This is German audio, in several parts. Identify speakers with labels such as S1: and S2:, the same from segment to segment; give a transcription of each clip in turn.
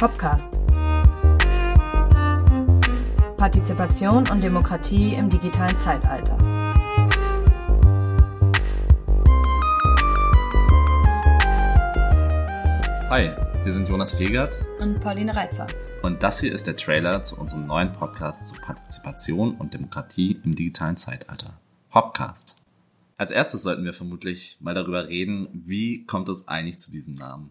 S1: Hopcast. Partizipation und Demokratie im digitalen Zeitalter.
S2: Hi, wir sind Jonas Fegert
S1: und Pauline Reitzer.
S2: Und das hier ist der Trailer zu unserem neuen Podcast zu Partizipation und Demokratie im digitalen Zeitalter. Hopcast. Als erstes sollten wir vermutlich mal darüber reden, wie kommt es eigentlich zu diesem Namen?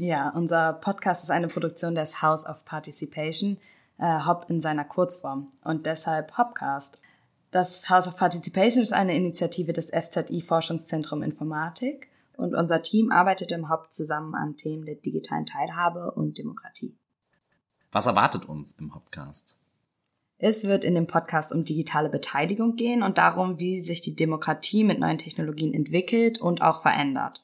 S1: Ja, unser Podcast ist eine Produktion des House of Participation, äh, Hop in seiner Kurzform und deshalb Hopcast. Das House of Participation ist eine Initiative des FZI Forschungszentrum Informatik und unser Team arbeitet im Hop zusammen an Themen der digitalen Teilhabe und Demokratie.
S2: Was erwartet uns im Hopcast?
S1: Es wird in dem Podcast um digitale Beteiligung gehen und darum, wie sich die Demokratie mit neuen Technologien entwickelt und auch verändert.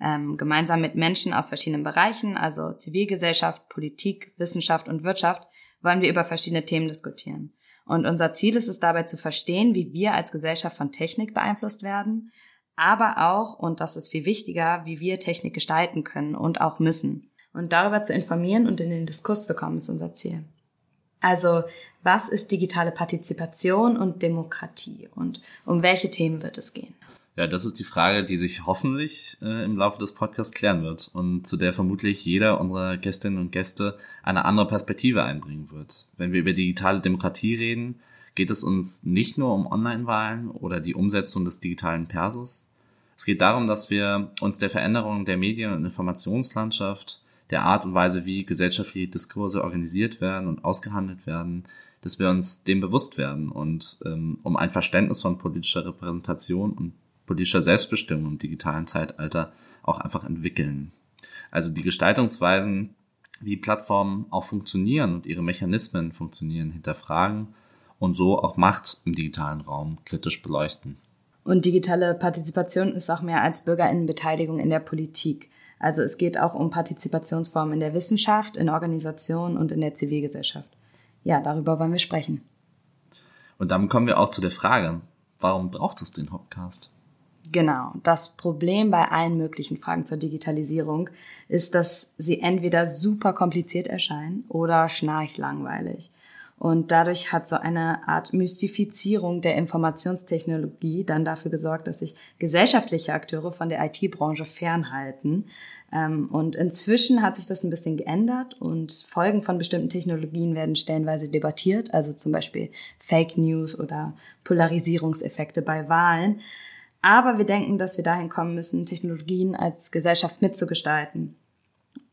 S1: Ähm, gemeinsam mit Menschen aus verschiedenen Bereichen, also Zivilgesellschaft, Politik, Wissenschaft und Wirtschaft, wollen wir über verschiedene Themen diskutieren. Und unser Ziel ist es dabei zu verstehen, wie wir als Gesellschaft von Technik beeinflusst werden, aber auch, und das ist viel wichtiger, wie wir Technik gestalten können und auch müssen. Und darüber zu informieren und in den Diskurs zu kommen, ist unser Ziel. Also, was ist digitale Partizipation und Demokratie und um welche Themen wird es gehen?
S2: Ja, das ist die Frage, die sich hoffentlich äh, im Laufe des Podcasts klären wird und zu der vermutlich jeder unserer Gästinnen und Gäste eine andere Perspektive einbringen wird. Wenn wir über digitale Demokratie reden, geht es uns nicht nur um Online-Wahlen oder die Umsetzung des digitalen Persos. Es geht darum, dass wir uns der Veränderung der Medien- und Informationslandschaft der Art und Weise, wie gesellschaftliche Diskurse organisiert werden und ausgehandelt werden, dass wir uns dem bewusst werden und ähm, um ein Verständnis von politischer Repräsentation und politischer Selbstbestimmung im digitalen Zeitalter auch einfach entwickeln. Also die Gestaltungsweisen, wie Plattformen auch funktionieren und ihre Mechanismen funktionieren, hinterfragen und so auch Macht im digitalen Raum kritisch beleuchten.
S1: Und digitale Partizipation ist auch mehr als Bürgerinnenbeteiligung in der Politik. Also es geht auch um Partizipationsformen in der Wissenschaft, in Organisationen und in der Zivilgesellschaft. Ja, darüber wollen wir sprechen.
S2: Und damit kommen wir auch zu der Frage, warum braucht es den Hopcast?
S1: Genau. Das Problem bei allen möglichen Fragen zur Digitalisierung ist, dass sie entweder super kompliziert erscheinen oder schnarchlangweilig. Und dadurch hat so eine Art Mystifizierung der Informationstechnologie dann dafür gesorgt, dass sich gesellschaftliche Akteure von der IT-Branche fernhalten. Ähm, und inzwischen hat sich das ein bisschen geändert und Folgen von bestimmten Technologien werden stellenweise debattiert, also zum Beispiel Fake News oder Polarisierungseffekte bei Wahlen. Aber wir denken, dass wir dahin kommen müssen, Technologien als Gesellschaft mitzugestalten.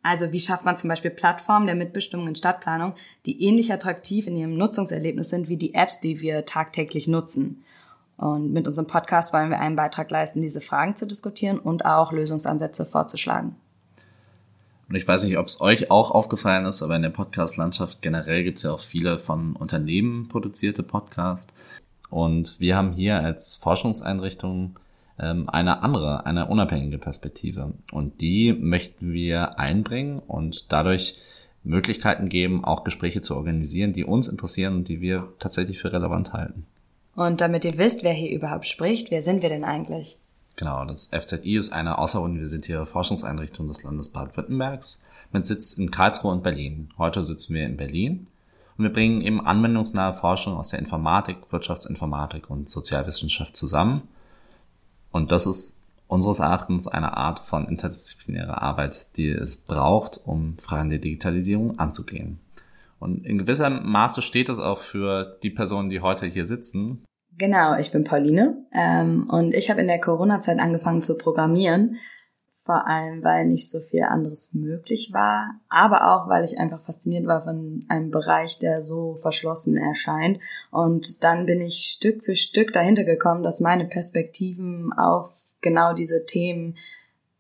S1: Also wie schafft man zum Beispiel Plattformen der Mitbestimmung in Stadtplanung, die ähnlich attraktiv in ihrem Nutzungserlebnis sind wie die Apps, die wir tagtäglich nutzen. Und mit unserem Podcast wollen wir einen Beitrag leisten, diese Fragen zu diskutieren und auch Lösungsansätze vorzuschlagen.
S2: Und ich weiß nicht, ob es euch auch aufgefallen ist, aber in der Podcast-Landschaft generell gibt es ja auch viele von Unternehmen produzierte Podcasts. Und wir haben hier als Forschungseinrichtung ähm, eine andere, eine unabhängige Perspektive. Und die möchten wir einbringen und dadurch Möglichkeiten geben, auch Gespräche zu organisieren, die uns interessieren und die wir tatsächlich für relevant halten.
S1: Und damit ihr wisst, wer hier überhaupt spricht, wer sind wir denn eigentlich?
S2: Genau, das FZI ist eine außeruniversitäre Forschungseinrichtung des Landes Baden-Württembergs mit Sitz in Karlsruhe und Berlin. Heute sitzen wir in Berlin und wir bringen eben anwendungsnahe Forschung aus der Informatik, Wirtschaftsinformatik und Sozialwissenschaft zusammen und das ist unseres Erachtens eine Art von interdisziplinärer Arbeit, die es braucht, um Fragen der Digitalisierung anzugehen. Und in gewissem Maße steht es auch für die Personen, die heute hier sitzen.
S1: Genau, ich bin Pauline ähm, und ich habe in der Corona-Zeit angefangen zu programmieren vor allem weil nicht so viel anderes möglich war, aber auch weil ich einfach fasziniert war von einem Bereich, der so verschlossen erscheint. Und dann bin ich Stück für Stück dahinter gekommen, dass meine Perspektiven auf genau diese Themen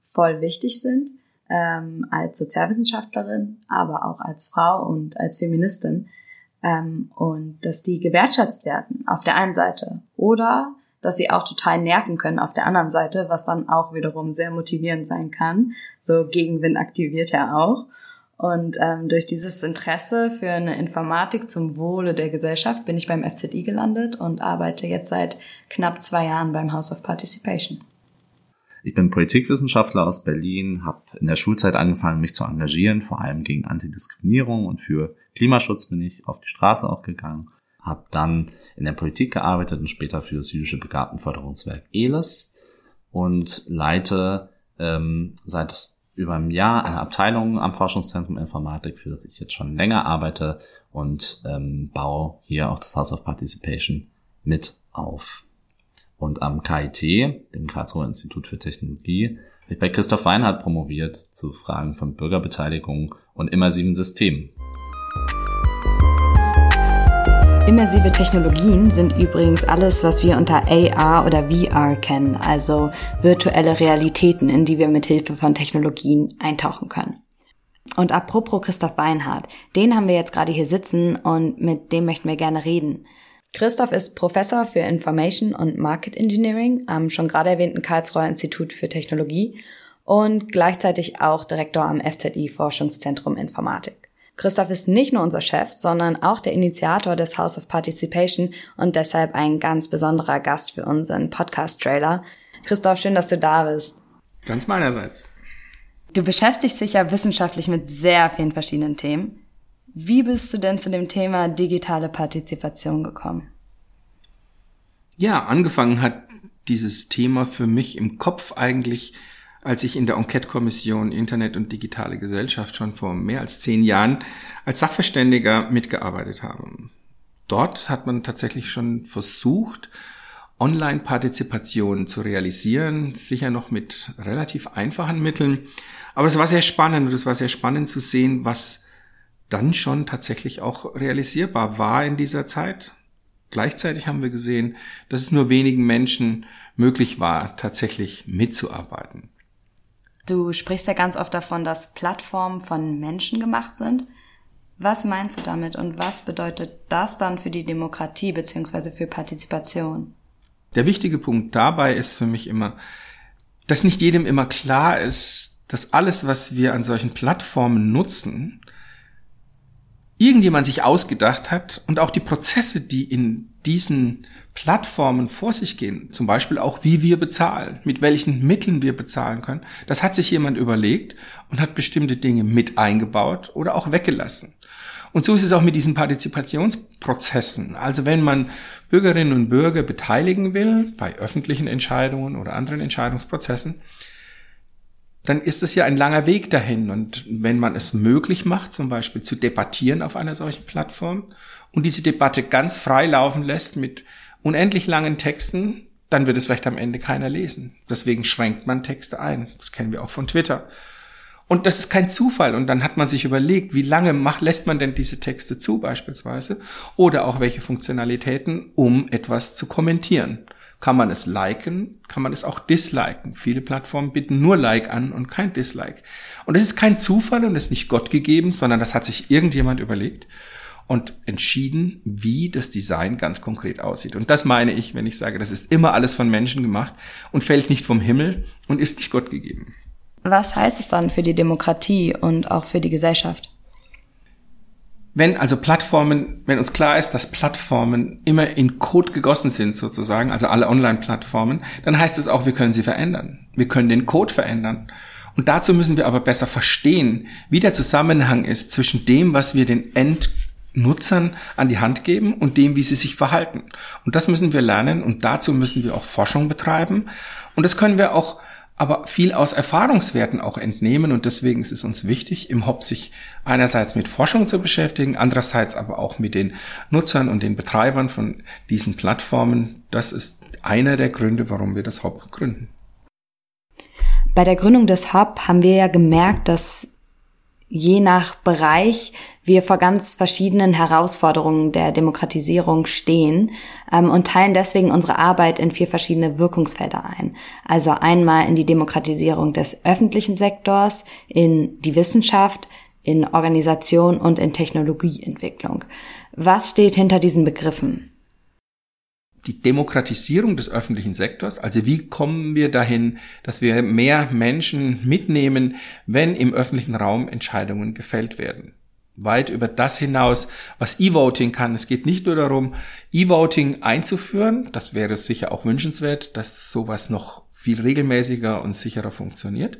S1: voll wichtig sind, ähm, als Sozialwissenschaftlerin, aber auch als Frau und als Feministin. Ähm, und dass die gewertschätzt werden auf der einen Seite oder dass sie auch total nerven können auf der anderen Seite, was dann auch wiederum sehr motivierend sein kann. So Gegenwind aktiviert er auch. Und ähm, durch dieses Interesse für eine Informatik zum Wohle der Gesellschaft bin ich beim FZI gelandet und arbeite jetzt seit knapp zwei Jahren beim House of Participation.
S2: Ich bin Politikwissenschaftler aus Berlin, habe in der Schulzeit angefangen, mich zu engagieren, vor allem gegen Antidiskriminierung und für Klimaschutz bin ich auf die Straße auch gegangen. Habe dann in der Politik gearbeitet und später für das jüdische Begabtenförderungswerk ELES und leite ähm, seit über einem Jahr eine Abteilung am Forschungszentrum Informatik, für das ich jetzt schon länger arbeite und ähm, baue hier auch das House of Participation mit auf. Und am KIT, dem Karlsruher Institut für Technologie, habe ich bei Christoph Weinhardt promoviert zu Fragen von Bürgerbeteiligung und immersiven Systemen.
S1: Immersive Technologien sind übrigens alles, was wir unter AR oder VR kennen, also virtuelle Realitäten, in die wir mit Hilfe von Technologien eintauchen können. Und apropos Christoph Weinhardt, den haben wir jetzt gerade hier sitzen und mit dem möchten wir gerne reden. Christoph ist Professor für Information und Market Engineering am schon gerade erwähnten Karlsruher Institut für Technologie und gleichzeitig auch Direktor am FZI Forschungszentrum Informatik. Christoph ist nicht nur unser Chef, sondern auch der Initiator des House of Participation und deshalb ein ganz besonderer Gast für unseren Podcast-Trailer. Christoph, schön, dass du da bist.
S3: Ganz meinerseits.
S1: Du beschäftigst dich ja wissenschaftlich mit sehr vielen verschiedenen Themen. Wie bist du denn zu dem Thema digitale Partizipation gekommen?
S3: Ja, angefangen hat dieses Thema für mich im Kopf eigentlich als ich in der Enquete-Kommission Internet und digitale Gesellschaft schon vor mehr als zehn Jahren als Sachverständiger mitgearbeitet habe. Dort hat man tatsächlich schon versucht, Online-Partizipation zu realisieren, sicher noch mit relativ einfachen Mitteln. Aber es war sehr spannend und es war sehr spannend zu sehen, was dann schon tatsächlich auch realisierbar war in dieser Zeit. Gleichzeitig haben wir gesehen, dass es nur wenigen Menschen möglich war, tatsächlich mitzuarbeiten.
S1: Du sprichst ja ganz oft davon, dass Plattformen von Menschen gemacht sind. Was meinst du damit und was bedeutet das dann für die Demokratie beziehungsweise für Partizipation?
S3: Der wichtige Punkt dabei ist für mich immer, dass nicht jedem immer klar ist, dass alles, was wir an solchen Plattformen nutzen, irgendjemand sich ausgedacht hat und auch die Prozesse, die in diesen Plattformen vor sich gehen, zum Beispiel auch wie wir bezahlen, mit welchen Mitteln wir bezahlen können, das hat sich jemand überlegt und hat bestimmte Dinge mit eingebaut oder auch weggelassen. Und so ist es auch mit diesen Partizipationsprozessen. Also wenn man Bürgerinnen und Bürger beteiligen will bei öffentlichen Entscheidungen oder anderen Entscheidungsprozessen, dann ist es ja ein langer Weg dahin. Und wenn man es möglich macht, zum Beispiel zu debattieren auf einer solchen Plattform und diese Debatte ganz frei laufen lässt mit unendlich langen Texten, dann wird es vielleicht am Ende keiner lesen. Deswegen schränkt man Texte ein. Das kennen wir auch von Twitter. Und das ist kein Zufall. Und dann hat man sich überlegt, wie lange macht, lässt man denn diese Texte zu beispielsweise? Oder auch welche Funktionalitäten, um etwas zu kommentieren. Kann man es liken, kann man es auch disliken. Viele Plattformen bieten nur Like an und kein Dislike. Und das ist kein Zufall und ist nicht Gott gegeben, sondern das hat sich irgendjemand überlegt und entschieden, wie das Design ganz konkret aussieht. Und das meine ich, wenn ich sage, das ist immer alles von Menschen gemacht und fällt nicht vom Himmel und ist nicht Gott gegeben.
S1: Was heißt es dann für die Demokratie und auch für die Gesellschaft?
S3: Wenn also Plattformen, wenn uns klar ist, dass Plattformen immer in Code gegossen sind sozusagen, also alle Online-Plattformen, dann heißt es auch, wir können sie verändern. Wir können den Code verändern. Und dazu müssen wir aber besser verstehen, wie der Zusammenhang ist zwischen dem, was wir den End Nutzern an die Hand geben und dem, wie sie sich verhalten. Und das müssen wir lernen und dazu müssen wir auch Forschung betreiben. Und das können wir auch aber viel aus Erfahrungswerten auch entnehmen und deswegen ist es uns wichtig, im Hop sich einerseits mit Forschung zu beschäftigen, andererseits aber auch mit den Nutzern und den Betreibern von diesen Plattformen. Das ist einer der Gründe, warum wir das Hop gründen.
S1: Bei der Gründung des Hub haben wir ja gemerkt, dass je nach Bereich wir vor ganz verschiedenen Herausforderungen der Demokratisierung stehen ähm, und teilen deswegen unsere Arbeit in vier verschiedene Wirkungsfelder ein. Also einmal in die Demokratisierung des öffentlichen Sektors, in die Wissenschaft, in Organisation und in Technologieentwicklung. Was steht hinter diesen Begriffen?
S3: Die Demokratisierung des öffentlichen Sektors, also wie kommen wir dahin, dass wir mehr Menschen mitnehmen, wenn im öffentlichen Raum Entscheidungen gefällt werden. Weit über das hinaus, was E-Voting kann. Es geht nicht nur darum, E-Voting einzuführen, das wäre sicher auch wünschenswert, dass sowas noch viel regelmäßiger und sicherer funktioniert.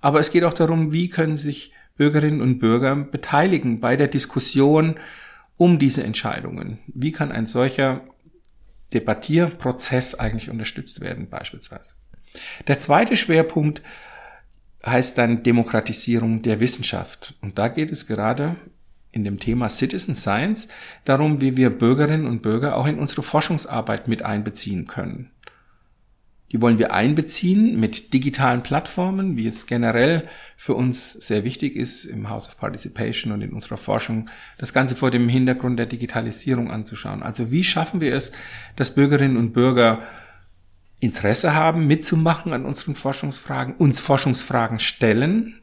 S3: Aber es geht auch darum, wie können sich Bürgerinnen und Bürger beteiligen bei der Diskussion um diese Entscheidungen. Wie kann ein solcher Debattierprozess eigentlich unterstützt werden, beispielsweise? Der zweite Schwerpunkt heißt dann Demokratisierung der Wissenschaft. Und da geht es gerade in dem Thema Citizen Science darum, wie wir Bürgerinnen und Bürger auch in unsere Forschungsarbeit mit einbeziehen können. Die wollen wir einbeziehen mit digitalen Plattformen, wie es generell für uns sehr wichtig ist, im House of Participation und in unserer Forschung, das Ganze vor dem Hintergrund der Digitalisierung anzuschauen. Also wie schaffen wir es, dass Bürgerinnen und Bürger Interesse haben, mitzumachen an unseren Forschungsfragen, uns Forschungsfragen stellen,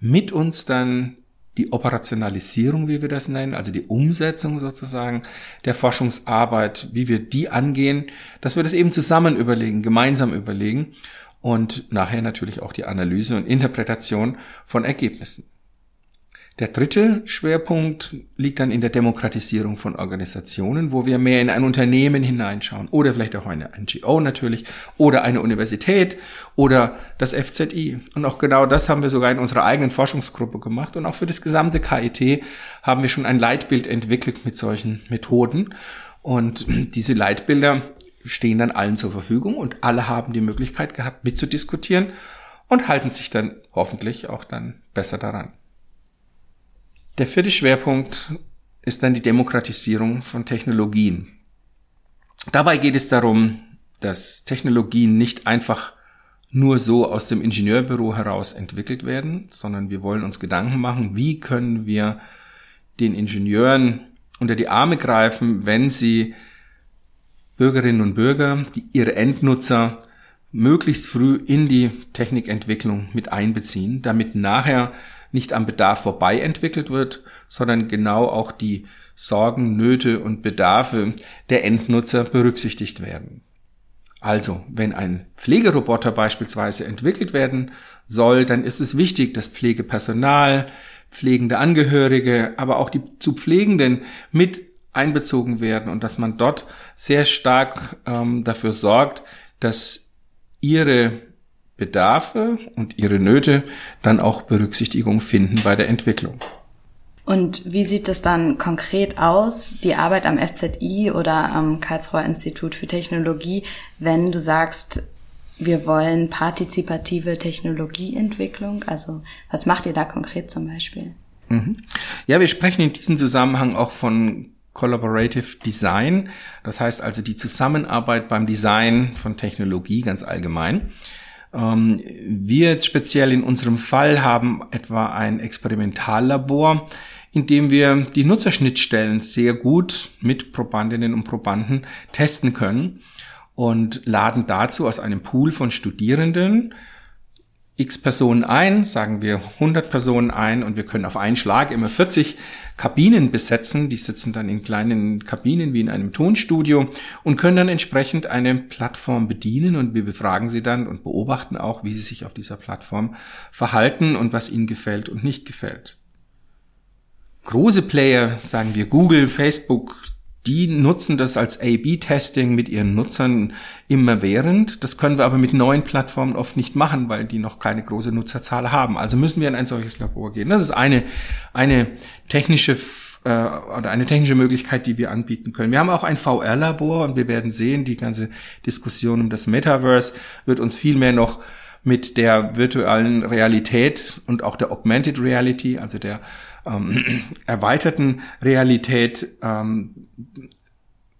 S3: mit uns dann die Operationalisierung, wie wir das nennen, also die Umsetzung sozusagen der Forschungsarbeit, wie wir die angehen, dass wir das eben zusammen überlegen, gemeinsam überlegen und nachher natürlich auch die Analyse und Interpretation von Ergebnissen. Der dritte Schwerpunkt liegt dann in der Demokratisierung von Organisationen, wo wir mehr in ein Unternehmen hineinschauen oder vielleicht auch eine NGO natürlich oder eine Universität oder das FZI. Und auch genau das haben wir sogar in unserer eigenen Forschungsgruppe gemacht und auch für das gesamte KIT haben wir schon ein Leitbild entwickelt mit solchen Methoden. Und diese Leitbilder stehen dann allen zur Verfügung und alle haben die Möglichkeit gehabt mitzudiskutieren und halten sich dann hoffentlich auch dann besser daran. Der vierte Schwerpunkt ist dann die Demokratisierung von Technologien. Dabei geht es darum, dass Technologien nicht einfach nur so aus dem Ingenieurbüro heraus entwickelt werden, sondern wir wollen uns Gedanken machen, wie können wir den Ingenieuren unter die Arme greifen, wenn sie Bürgerinnen und Bürger, die ihre Endnutzer möglichst früh in die Technikentwicklung mit einbeziehen, damit nachher nicht am Bedarf vorbei entwickelt wird, sondern genau auch die Sorgen, Nöte und Bedarfe der Endnutzer berücksichtigt werden. Also, wenn ein Pflegeroboter beispielsweise entwickelt werden soll, dann ist es wichtig, dass Pflegepersonal, pflegende Angehörige, aber auch die zu Pflegenden mit einbezogen werden und dass man dort sehr stark ähm, dafür sorgt, dass ihre Bedarfe und ihre Nöte dann auch Berücksichtigung finden bei der Entwicklung.
S1: Und wie sieht es dann konkret aus, die Arbeit am FZI oder am Karlsruher Institut für Technologie, wenn du sagst, wir wollen partizipative Technologieentwicklung? Also was macht ihr da konkret zum Beispiel?
S3: Mhm. Ja, wir sprechen in diesem Zusammenhang auch von Collaborative Design. Das heißt also die Zusammenarbeit beim Design von Technologie ganz allgemein. Ähm, wir jetzt speziell in unserem Fall haben etwa ein Experimentallabor, in dem wir die Nutzerschnittstellen sehr gut mit Probandinnen und Probanden testen können und laden dazu aus einem Pool von Studierenden x Personen ein, sagen wir 100 Personen ein und wir können auf einen Schlag immer 40 Kabinen besetzen. Die sitzen dann in kleinen Kabinen wie in einem Tonstudio und können dann entsprechend eine Plattform bedienen und wir befragen sie dann und beobachten auch, wie sie sich auf dieser Plattform verhalten und was ihnen gefällt und nicht gefällt. Große Player, sagen wir Google, Facebook, die nutzen das als A-B-Testing mit ihren Nutzern immerwährend. Das können wir aber mit neuen Plattformen oft nicht machen, weil die noch keine große Nutzerzahl haben. Also müssen wir in ein solches Labor gehen. Das ist eine, eine technische äh, oder eine technische Möglichkeit, die wir anbieten können. Wir haben auch ein VR-Labor und wir werden sehen, die ganze Diskussion um das Metaverse wird uns viel mehr noch mit der virtuellen Realität und auch der Augmented Reality, also der ähm, erweiterten Realität ähm,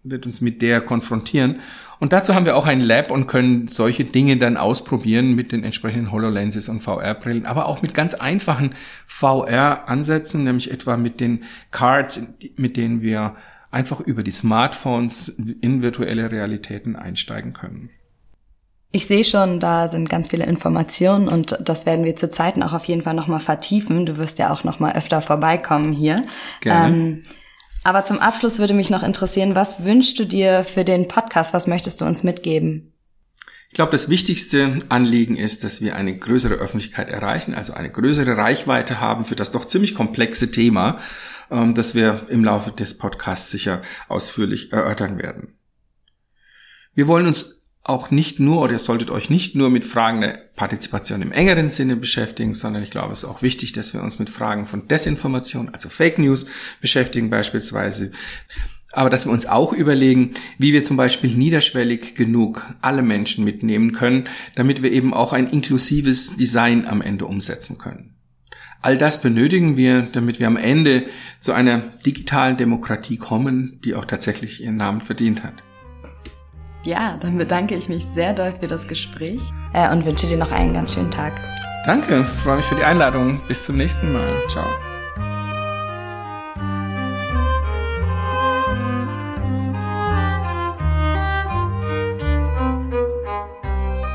S3: wird uns mit der konfrontieren. Und dazu haben wir auch ein Lab und können solche Dinge dann ausprobieren mit den entsprechenden HoloLenses und VR-Brillen, aber auch mit ganz einfachen VR-Ansätzen, nämlich etwa mit den Cards, mit denen wir einfach über die Smartphones in virtuelle Realitäten einsteigen können.
S1: Ich sehe schon, da sind ganz viele Informationen und das werden wir zu Zeiten auch auf jeden Fall nochmal vertiefen. Du wirst ja auch nochmal öfter vorbeikommen hier.
S3: Gerne. Ähm,
S1: aber zum Abschluss würde mich noch interessieren, was wünschst du dir für den Podcast? Was möchtest du uns mitgeben?
S3: Ich glaube, das wichtigste Anliegen ist, dass wir eine größere Öffentlichkeit erreichen, also eine größere Reichweite haben für das doch ziemlich komplexe Thema, ähm, das wir im Laufe des Podcasts sicher ausführlich erörtern werden. Wir wollen uns auch nicht nur oder ihr solltet euch nicht nur mit Fragen der Partizipation im engeren Sinne beschäftigen, sondern ich glaube, es ist auch wichtig, dass wir uns mit Fragen von Desinformation, also Fake News beschäftigen beispielsweise. Aber dass wir uns auch überlegen, wie wir zum Beispiel niederschwellig genug alle Menschen mitnehmen können, damit wir eben auch ein inklusives Design am Ende umsetzen können. All das benötigen wir, damit wir am Ende zu einer digitalen Demokratie kommen, die auch tatsächlich ihren Namen verdient hat.
S1: Ja, dann bedanke ich mich sehr doll für das Gespräch äh, und wünsche dir noch einen ganz schönen Tag.
S3: Danke, freue mich für die Einladung. Bis zum nächsten Mal. Ciao.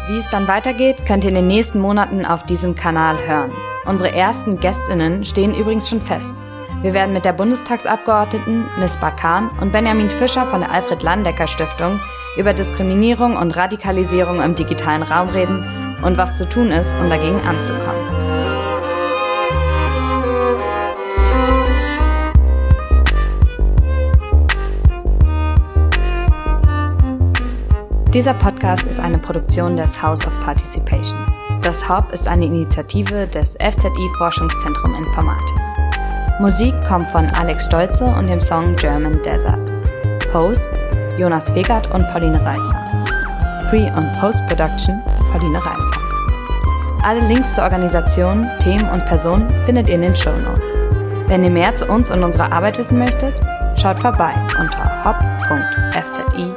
S1: Wie es dann weitergeht, könnt ihr in den nächsten Monaten auf diesem Kanal hören. Unsere ersten Gästinnen stehen übrigens schon fest. Wir werden mit der Bundestagsabgeordneten Miss Bakan und Benjamin Fischer von der Alfred Landecker Stiftung über Diskriminierung und Radikalisierung im digitalen Raum reden und was zu tun ist, um dagegen anzukommen. Dieser Podcast ist eine Produktion des House of Participation. Das HOP ist eine Initiative des FZI Forschungszentrum Informatik. Musik kommt von Alex Stolze und dem Song German Desert. Hosts Jonas Fegert und Pauline Reitzer. Pre- und Post-Production Pauline Reitzer. Alle Links zur Organisation, Themen und Personen findet ihr in den Show Notes. Wenn ihr mehr zu uns und unserer Arbeit wissen möchtet, schaut vorbei unter hop.fzi.de.